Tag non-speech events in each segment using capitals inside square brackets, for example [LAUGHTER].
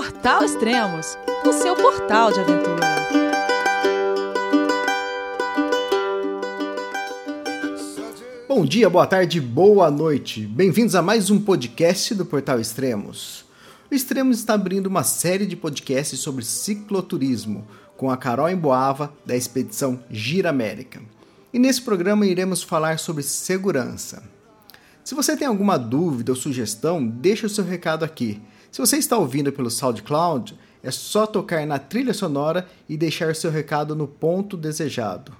Portal Extremos, o seu portal de aventura. Bom dia, boa tarde, boa noite. Bem-vindos a mais um podcast do Portal Extremos. O Extremos está abrindo uma série de podcasts sobre cicloturismo com a Carol Emboava da expedição Gira América. E nesse programa iremos falar sobre segurança. Se você tem alguma dúvida ou sugestão, deixe o seu recado aqui. Se você está ouvindo pelo SoundCloud, é só tocar na trilha sonora e deixar seu recado no ponto desejado.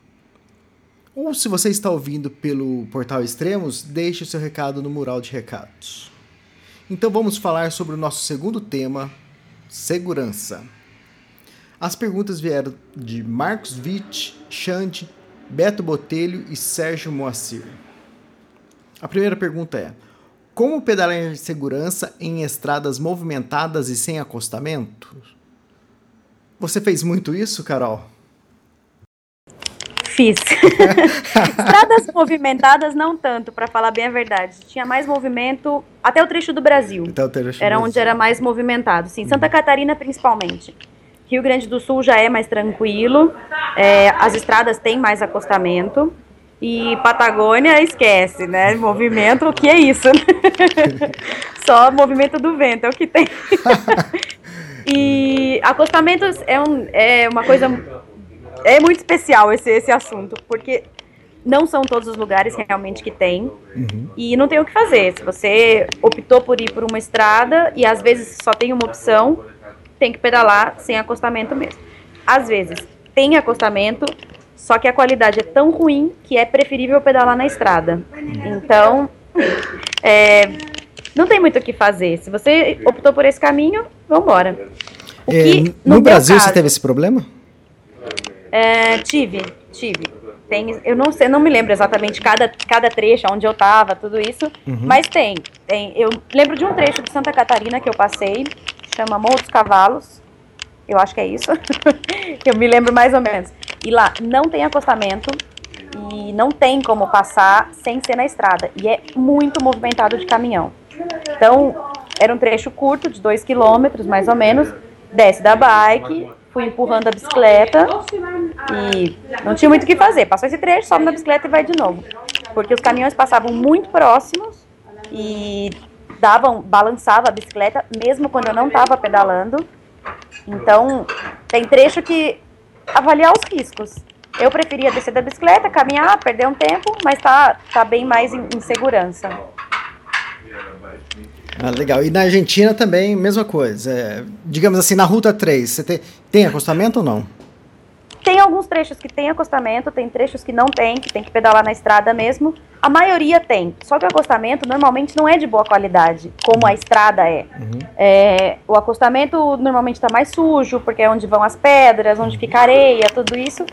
Ou se você está ouvindo pelo portal Extremos, deixe seu recado no mural de recados. Então vamos falar sobre o nosso segundo tema, segurança. As perguntas vieram de Marcos Witt, Xande, Beto Botelho e Sérgio Moacir. A primeira pergunta é: como pedalar em segurança em estradas movimentadas e sem acostamento? Você fez muito isso, Carol? Fiz. [LAUGHS] estradas movimentadas não tanto, para falar bem a verdade. Tinha mais movimento até o trecho do Brasil. Até o trecho era onde era mais movimentado, sim. Santa uhum. Catarina principalmente. Rio Grande do Sul já é mais tranquilo, é, as estradas têm mais acostamento. E Patagônia, esquece, né? Movimento, o que é isso? [LAUGHS] Só movimento do vento é o que tem. [LAUGHS] e acostamentos é, um, é uma coisa. É muito especial esse, esse assunto, porque não são todos os lugares realmente que tem. Uhum. E não tem o que fazer. Se você optou por ir por uma estrada e às vezes só tem uma opção, tem que pedalar sem acostamento mesmo. Às vezes tem acostamento, só que a qualidade é tão ruim que é preferível pedalar na estrada. Então, é, não tem muito o que fazer. Se você optou por esse caminho, vamos embora. É, no, no Brasil caso, você teve esse problema? É, tive, tive. Tem, eu não sei, não me lembro exatamente cada, cada trecho, onde eu estava, tudo isso, uhum. mas tem, tem. Eu lembro de um trecho de Santa Catarina que eu passei, chama Morro dos Cavalos, eu acho que é isso, [LAUGHS] eu me lembro mais ou menos. E lá não tem acostamento e não tem como passar sem ser na estrada. E é muito movimentado de caminhão. Então, era um trecho curto, de 2 km mais ou menos. Desce da bike, fui empurrando a bicicleta e não tinha muito o que fazer. Passou esse trecho, sobe na bicicleta e vai de novo. Porque os caminhões passavam muito próximos e davam, balançava a bicicleta, mesmo quando eu não estava pedalando. Então, tem trecho que avaliar os riscos. Eu preferia descer da bicicleta, caminhar, perder um tempo, mas tá, tá bem mais em, em segurança. Ah, legal. E na Argentina também, mesma coisa. É, digamos assim, na Ruta 3, você tem, tem acostamento ou não? Tem alguns trechos que tem acostamento, tem trechos que não tem, que tem que pedalar na estrada mesmo. A maioria tem, só que o acostamento normalmente não é de boa qualidade, como a estrada é. Uhum. é o acostamento normalmente está mais sujo, porque é onde vão as pedras, onde fica areia, tudo isso.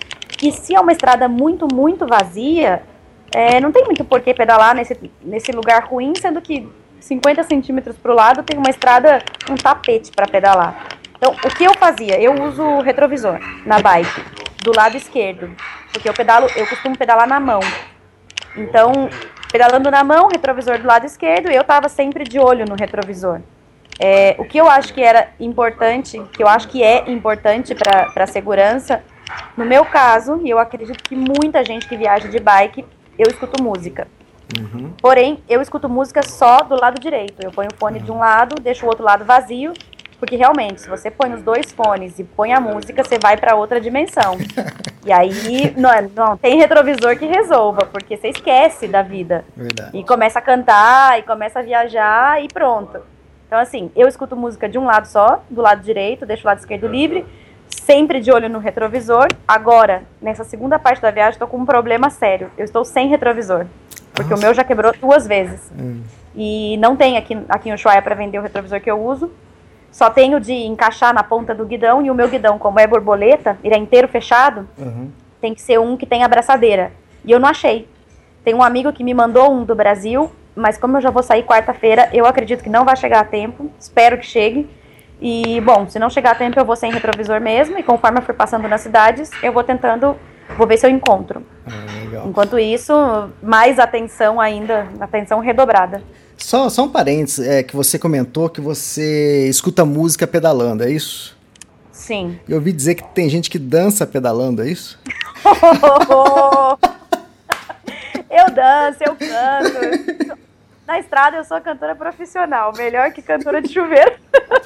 E se é uma estrada muito, muito vazia, é, não tem muito por que pedalar nesse, nesse lugar ruim, sendo que 50 centímetros para o lado tem uma estrada, um tapete para pedalar. Então, o que eu fazia? Eu uso retrovisor na bike, do lado esquerdo, porque eu pedalo, eu costumo pedalar na mão. Então, pedalando na mão, retrovisor do lado esquerdo, eu estava sempre de olho no retrovisor. É, o que eu acho que era importante, que eu acho que é importante para a segurança, no meu caso, e eu acredito que muita gente que viaja de bike, eu escuto música. Uhum. Porém, eu escuto música só do lado direito. Eu ponho o fone de um lado, deixo o outro lado vazio porque realmente, se você põe os dois fones e põe a música, você vai para outra dimensão. [LAUGHS] e aí, não, é, não tem retrovisor que resolva, porque você esquece da vida. Verdade. E começa a cantar, e começa a viajar, e pronto. Então, assim, eu escuto música de um lado só, do lado direito, deixo o lado esquerdo livre, sempre de olho no retrovisor. Agora, nessa segunda parte da viagem, estou com um problema sério. Eu estou sem retrovisor. Porque Nossa. o meu já quebrou duas vezes. Hum. E não tem aqui, aqui em Ushuaia para vender o retrovisor que eu uso. Só tenho de encaixar na ponta do guidão e o meu guidão, como é borboleta, ele é inteiro fechado, uhum. tem que ser um que tem abraçadeira. E eu não achei. Tem um amigo que me mandou um do Brasil, mas como eu já vou sair quarta-feira, eu acredito que não vai chegar a tempo. Espero que chegue. E, bom, se não chegar a tempo, eu vou sem retrovisor mesmo. E conforme eu for passando nas cidades, eu vou tentando, vou ver se eu encontro. Ah, Enquanto isso, mais atenção ainda, atenção redobrada. Só, só um parênteses, é, que você comentou que você escuta música pedalando, é isso? Sim. Eu ouvi dizer que tem gente que dança pedalando, é isso? [LAUGHS] eu danço, eu canto. Na estrada eu sou cantora profissional, melhor que cantora de chuveiro.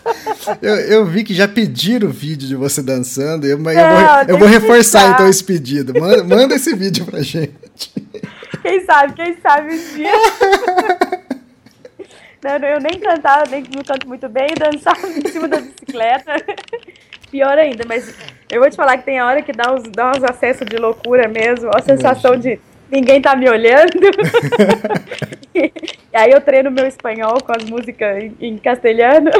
[LAUGHS] eu, eu vi que já pediram o vídeo de você dançando, eu, mas eu vou, eu vou reforçar então esse pedido. Manda, manda esse vídeo pra gente. Quem sabe, quem sabe um dia. [LAUGHS] Não, eu nem cantava, nem não canto muito bem, dançava em cima da bicicleta. [LAUGHS] Pior ainda, mas eu vou te falar que tem hora que dá uns, dá uns acessos de loucura mesmo, a sensação de ninguém tá me olhando. [LAUGHS] e aí eu treino meu espanhol com as músicas em, em castelhano.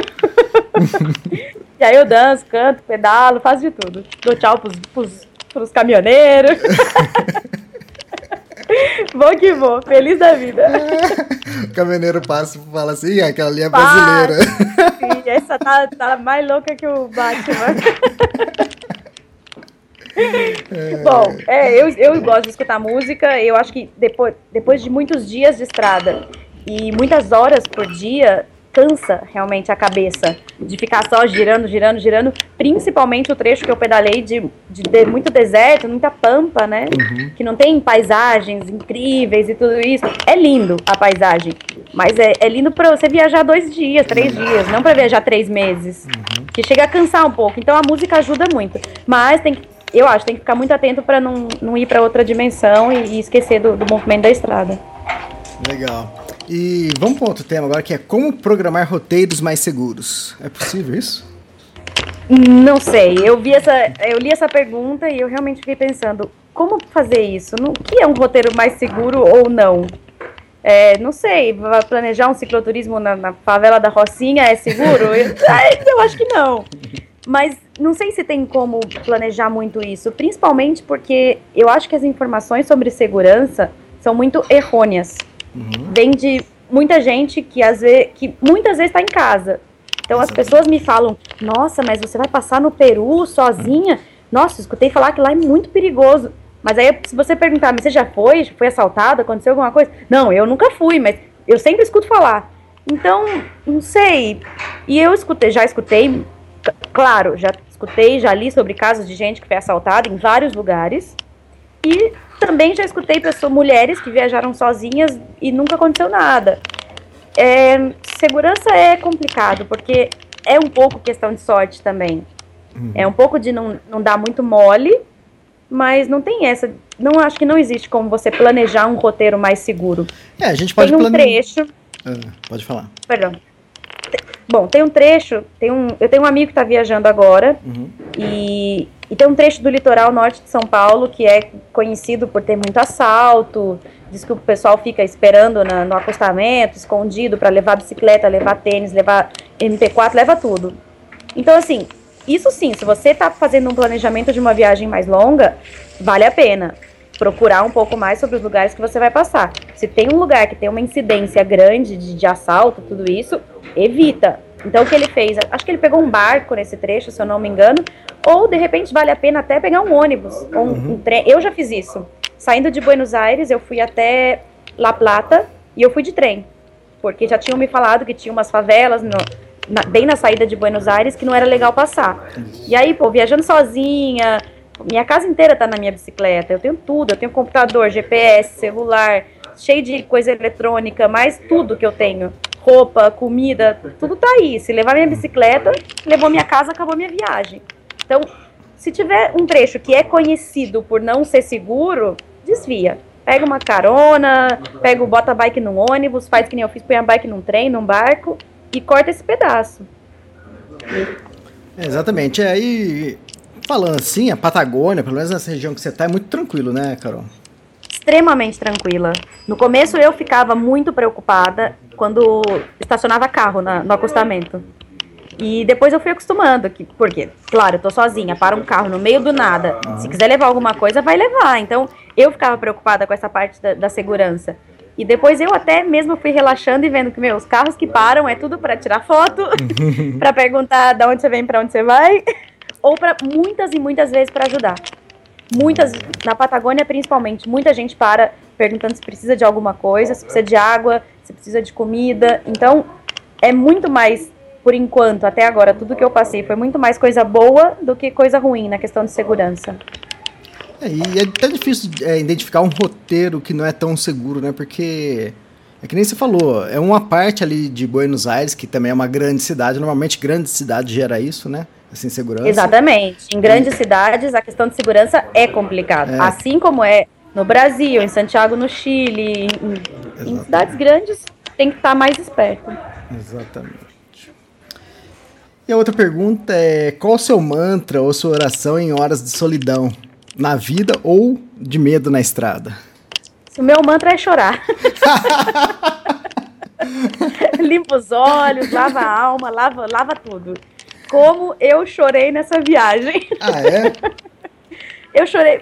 [LAUGHS] e aí eu danço, canto, pedalo, faço de tudo. Dou tchau pros, pros, pros caminhoneiros. Vou que vou, feliz da vida. [LAUGHS] o caminhoneiro passa e fala assim, aquela ali é brasileira. Sim, essa tá, tá mais louca que o Batman. [LAUGHS] É. Bom, é, eu, eu gosto de escutar música. Eu acho que depois, depois de muitos dias de estrada e muitas horas por dia, cansa realmente a cabeça de ficar só girando, girando, girando. Principalmente o trecho que eu pedalei de, de, de muito deserto, muita pampa, né? Uhum. Que não tem paisagens incríveis e tudo isso. É lindo a paisagem, mas é, é lindo para você viajar dois dias, três dias, não para viajar três meses. Uhum. Que chega a cansar um pouco. Então a música ajuda muito, mas tem que eu acho, tem que ficar muito atento para não, não ir para outra dimensão e, e esquecer do, do movimento da estrada. Legal. E vamos para outro tema agora, que é como programar roteiros mais seguros. É possível isso? Não sei. Eu vi essa, eu li essa pergunta e eu realmente fiquei pensando como fazer isso. O que é um roteiro mais seguro ou não? É, não sei. Planejar um cicloturismo na, na favela da Rocinha é seguro? eu, [LAUGHS] eu acho que não. Mas não sei se tem como planejar muito isso, principalmente porque eu acho que as informações sobre segurança são muito errôneas. Uhum. Vem de muita gente que, às vezes, que muitas vezes está em casa. Então as pessoas me falam: Nossa, mas você vai passar no Peru sozinha? Nossa, escutei falar que lá é muito perigoso. Mas aí, se você perguntar, mas você já foi? Foi assaltado? Aconteceu alguma coisa? Não, eu nunca fui, mas eu sempre escuto falar. Então, não sei. E eu escutei, já escutei, claro, já escutei, já li sobre casos de gente que foi assaltada em vários lugares. E também já escutei pessoas, mulheres que viajaram sozinhas e nunca aconteceu nada. É, segurança é complicado, porque é um pouco questão de sorte também. Uhum. É um pouco de não, não dar muito mole, mas não tem essa. Não acho que não existe como você planejar um roteiro mais seguro. É, a gente pode Tem um plane... trecho. Ah, pode falar. Perdão. Bom, tem um trecho, tem um, eu tenho um amigo que está viajando agora uhum. e, e tem um trecho do litoral norte de São Paulo que é conhecido por ter muito assalto, diz que o pessoal fica esperando na, no acostamento, escondido para levar bicicleta, levar tênis, levar MP4, leva tudo. Então, assim, isso sim, se você está fazendo um planejamento de uma viagem mais longa, vale a pena procurar um pouco mais sobre os lugares que você vai passar. Se tem um lugar que tem uma incidência grande de, de assalto, tudo isso, evita. Então o que ele fez? Acho que ele pegou um barco nesse trecho, se eu não me engano, ou de repente vale a pena até pegar um ônibus ou um, uhum. um trem. Eu já fiz isso. Saindo de Buenos Aires, eu fui até La Plata e eu fui de trem, porque já tinham me falado que tinha umas favelas no, na, bem na saída de Buenos Aires que não era legal passar. E aí, pô, viajando sozinha, minha casa inteira tá na minha bicicleta. Eu tenho tudo, eu tenho computador, GPS, celular, cheio de coisa eletrônica, mais tudo que eu tenho. Roupa, comida, tudo tá aí. Se levar minha bicicleta, levou minha casa, acabou minha viagem. Então, se tiver um trecho que é conhecido por não ser seguro, desvia. Pega uma carona, pega bota a bike num ônibus, faz que nem eu fiz, põe a bike num trem, num barco e corta esse pedaço. É, exatamente. Aí, falando assim, a Patagônia, pelo menos nessa região que você tá, é muito tranquilo, né, Carol? extremamente tranquila. No começo eu ficava muito preocupada quando estacionava carro na, no acostamento. E depois eu fui acostumando, que, porque, claro, eu tô sozinha, para um carro no meio do nada. Se quiser levar alguma coisa, vai levar. Então, eu ficava preocupada com essa parte da, da segurança. E depois eu até mesmo fui relaxando e vendo que, meu, os carros que param é tudo para tirar foto, [LAUGHS] [LAUGHS] para perguntar de onde você vem, para onde você vai, ou para muitas e muitas vezes para ajudar. Muitas, na Patagônia principalmente, muita gente para perguntando se precisa de alguma coisa, se precisa de água, se precisa de comida. Então, é muito mais, por enquanto, até agora, tudo que eu passei foi muito mais coisa boa do que coisa ruim na questão de segurança. É, e é até difícil é, identificar um roteiro que não é tão seguro, né? Porque é que nem você falou, é uma parte ali de Buenos Aires, que também é uma grande cidade, normalmente grande cidade gera isso, né? Assim, segurança. Exatamente. Em grandes e... cidades, a questão de segurança é complicada. É. Assim como é no Brasil, em Santiago, no Chile, em, em cidades grandes, tem que estar mais esperto. Exatamente. E a outra pergunta é: qual o seu mantra ou sua oração em horas de solidão? Na vida ou de medo na estrada? O meu mantra é chorar. [LAUGHS] [LAUGHS] Limpa os olhos, lava a alma, lava, lava tudo. Como eu chorei nessa viagem. Ah, é? [LAUGHS] eu chorei,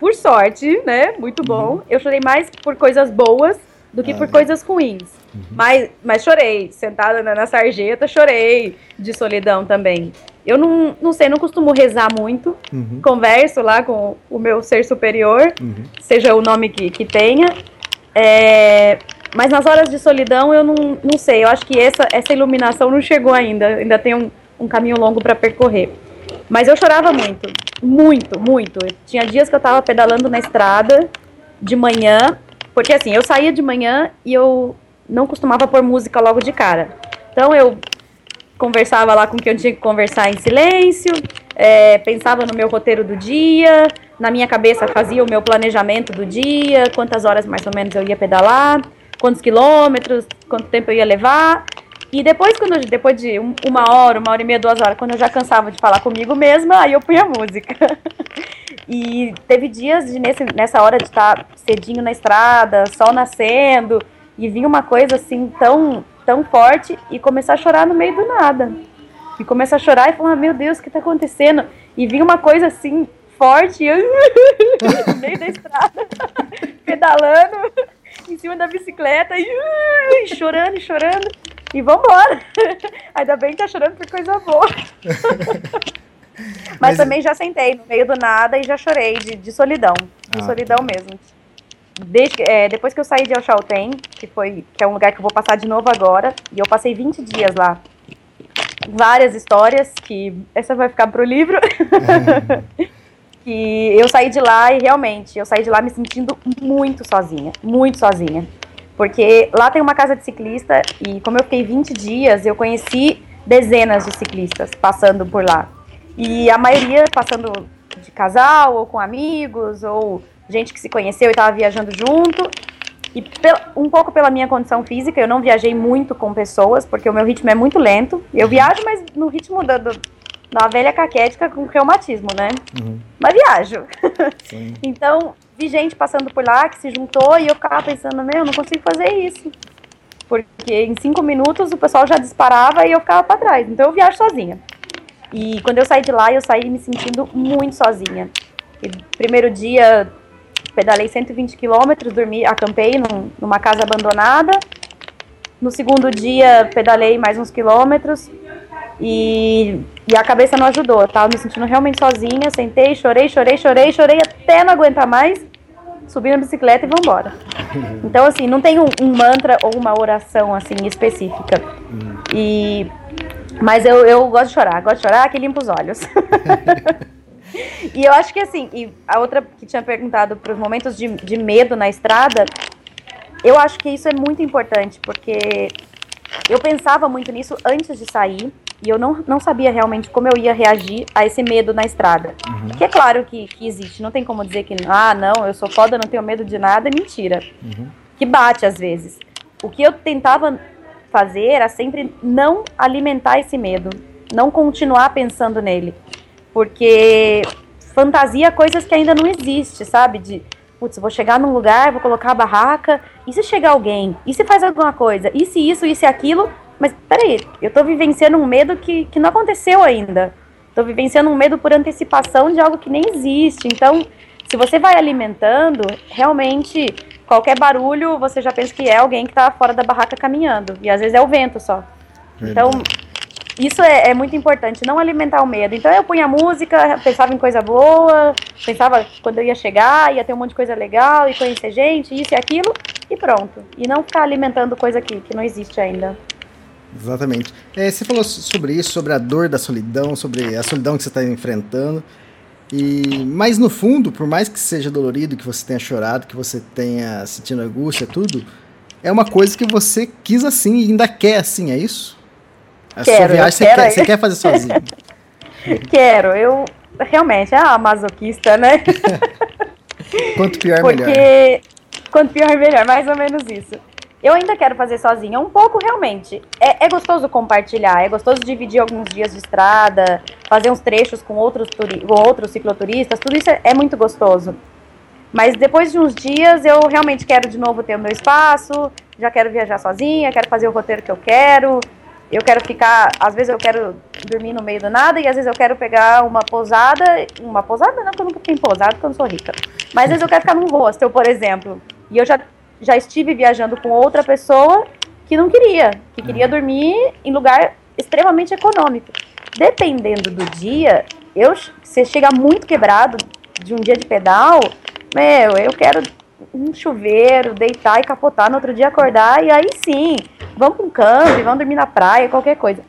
por sorte, né? Muito bom. Uhum. Eu chorei mais por coisas boas do que ah, por é. coisas ruins. Uhum. Mas, mas chorei, sentada na, na sarjeta, chorei de solidão também. Eu não, não sei, não costumo rezar muito. Uhum. Converso lá com o meu ser superior, uhum. seja o nome que, que tenha. É, mas nas horas de solidão eu não, não sei. Eu acho que essa, essa iluminação não chegou ainda. Ainda tem um, um caminho longo para percorrer. Mas eu chorava muito. Muito, muito. Tinha dias que eu tava pedalando na estrada de manhã. Porque assim, eu saía de manhã e eu não costumava pôr música logo de cara. Então eu conversava lá com quem eu tinha que conversar em silêncio, é, pensava no meu roteiro do dia, na minha cabeça fazia o meu planejamento do dia, quantas horas mais ou menos eu ia pedalar, quantos quilômetros, quanto tempo eu ia levar. E depois, quando depois de uma hora, uma hora e meia, duas horas, quando eu já cansava de falar comigo mesma, aí eu punha música. [LAUGHS] e teve dias de, nesse, nessa hora de estar cedinho na estrada, sol nascendo, e vinha uma coisa assim tão tão forte e começar a chorar no meio do nada. E começar a chorar e falar, meu Deus, o que está acontecendo? E vinha uma coisa assim, forte, eu, [LAUGHS] no meio da estrada, [LAUGHS] pedalando, em cima da bicicleta, e, chorando chorando. E vambora. [LAUGHS] Ainda bem que tá chorando por coisa boa. [LAUGHS] Mas, Mas, também já sentei no meio do nada e já chorei de, de solidão. De ah, solidão tá. mesmo desde, é, depois que eu saí de El Chaltén, que foi que é um lugar que eu vou passar de novo agora, e eu passei 20 dias lá. Várias histórias que essa vai ficar pro livro. [LAUGHS] que eu saí de lá e realmente, eu saí de lá me sentindo muito sozinha, muito sozinha. Porque lá tem uma casa de ciclista e como eu fiquei 20 dias, eu conheci dezenas de ciclistas passando por lá. E a maioria passando de casal ou com amigos ou gente que se conheceu e estava viajando junto. E um pouco pela minha condição física, eu não viajei muito com pessoas, porque o meu ritmo é muito lento. Eu viajo, mas no ritmo da, do, da velha caquética com reumatismo, né? Uhum. Mas viajo. [LAUGHS] então, vi gente passando por lá que se juntou e eu ficava pensando, meu, eu não consigo fazer isso. Porque em cinco minutos o pessoal já disparava e eu ficava para trás. Então eu viajo sozinha. E quando eu saí de lá, eu saí me sentindo muito sozinha. E primeiro dia pedalei 120 quilômetros, dormi, acampei num, numa casa abandonada. No segundo dia, pedalei mais uns quilômetros e, e a cabeça não ajudou. Eu tava me sentindo realmente sozinha, sentei, chorei, chorei, chorei, chorei até não aguentar mais, subi na bicicleta e vambora. [LAUGHS] Então, assim, não tem um, um mantra ou uma oração, assim, específica. E, mas eu, eu gosto de chorar, gosto de chorar que limpa os olhos. [LAUGHS] E eu acho que assim, e a outra que tinha perguntado para os momentos de, de medo na estrada, eu acho que isso é muito importante, porque eu pensava muito nisso antes de sair, e eu não, não sabia realmente como eu ia reagir a esse medo na estrada. Uhum. Que é claro que, que existe, não tem como dizer que, ah, não, eu sou foda, não tenho medo de nada, é mentira. Uhum. Que bate às vezes. O que eu tentava fazer era sempre não alimentar esse medo, não continuar pensando nele porque fantasia coisas que ainda não existe, sabe? De, putz, vou chegar num lugar, vou colocar a barraca, e se chegar alguém? E se faz alguma coisa? E se isso, e se aquilo? Mas peraí, eu tô vivenciando um medo que, que não aconteceu ainda. Tô vivenciando um medo por antecipação de algo que nem existe. Então, se você vai alimentando, realmente qualquer barulho você já pensa que é alguém que tá fora da barraca caminhando. E às vezes é o vento só. Então, isso é, é, muito importante, não alimentar o medo. Então eu punha música, pensava em coisa boa, pensava quando eu ia chegar, ia ter um monte de coisa legal, e conhecer gente, isso e aquilo, e pronto. E não ficar alimentando coisa que, que não existe ainda. Exatamente. É, você falou sobre isso, sobre a dor da solidão, sobre a solidão que você está enfrentando. E, mas no fundo, por mais que seja dolorido, que você tenha chorado, que você tenha sentido angústia, tudo, é uma coisa que você quis assim e ainda quer assim, é isso? A quero, sua viagem você quer, você quer fazer sozinho? [LAUGHS] quero, eu realmente, é uma masoquista, né? [LAUGHS] Quanto pior, Porque, melhor. Quanto pior, melhor, mais ou menos isso. Eu ainda quero fazer sozinha, um pouco realmente. É, é, gostoso compartilhar, é gostoso dividir alguns dias de estrada, fazer uns trechos com outros, com outros cicloturistas, tudo isso é, é muito gostoso. Mas depois de uns dias eu realmente quero de novo ter o meu espaço, já quero viajar sozinha, quero fazer o roteiro que eu quero. Eu quero ficar, às vezes eu quero dormir no meio do nada e às vezes eu quero pegar uma pousada, uma pousada não, porque eu nunca tenho pousada porque eu não sou rica. Mas às vezes eu quero ficar num hostel, por exemplo. E eu já já estive viajando com outra pessoa que não queria, que queria uhum. dormir em lugar extremamente econômico. Dependendo do dia, eu você chega muito quebrado de um dia de pedal, meu, eu quero um chuveiro, deitar e capotar no outro dia acordar e aí sim, vamos para um campo, vamos dormir na praia, qualquer coisa.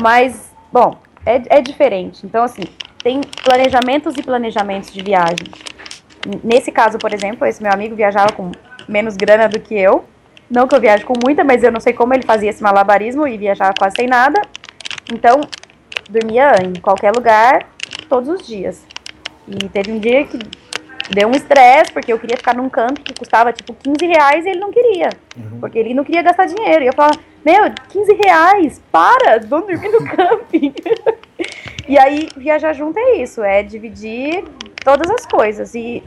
Mas, bom, é, é diferente. Então, assim, tem planejamentos e planejamentos de viagem. Nesse caso, por exemplo, esse meu amigo viajava com menos grana do que eu. Não que eu viaje com muita, mas eu não sei como ele fazia esse malabarismo e viajava quase sem nada. Então, dormia em qualquer lugar, todos os dias. E teve um dia que deu um estresse, porque eu queria ficar num campo que custava tipo 15 reais e ele não queria. Uhum. Porque ele não queria gastar dinheiro. E eu falava, meu, 15 reais, para, vamos dormir no camping. [LAUGHS] e aí, viajar junto é isso, é dividir todas as coisas. E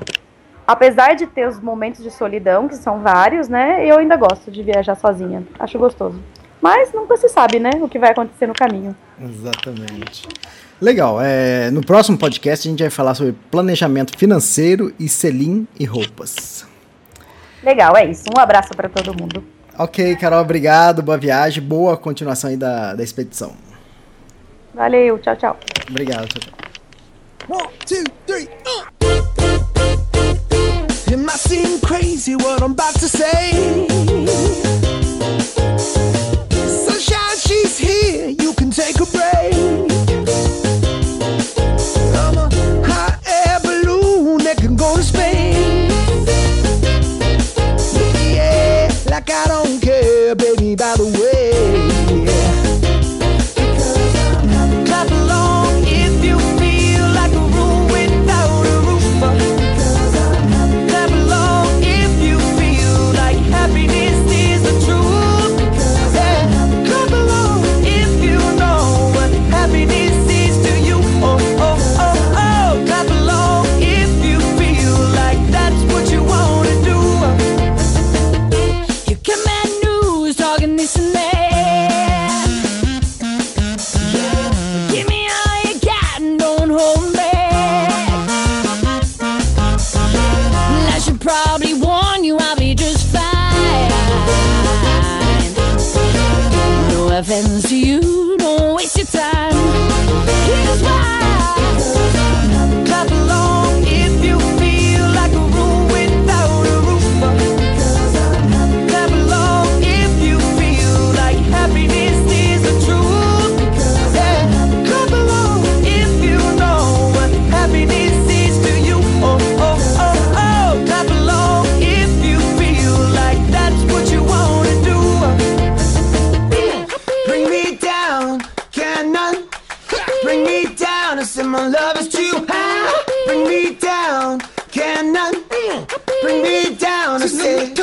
apesar de ter os momentos de solidão, que são vários, né? Eu ainda gosto de viajar sozinha. Acho gostoso. Mas nunca se sabe, né? O que vai acontecer no caminho. Exatamente. Legal. É, no próximo podcast a gente vai falar sobre planejamento financeiro e selim e roupas. Legal, é isso. Um abraço para todo mundo. Ok, Carol, obrigado. Boa viagem. Boa continuação aí da, da expedição. Valeu, tchau, tchau. Obrigado, tchau, tchau. One, two, three, uh. Might seem crazy what I'm about to say. Sunshine, she's here, you can take a break. offends you. Bring me down. I say. Tell your man.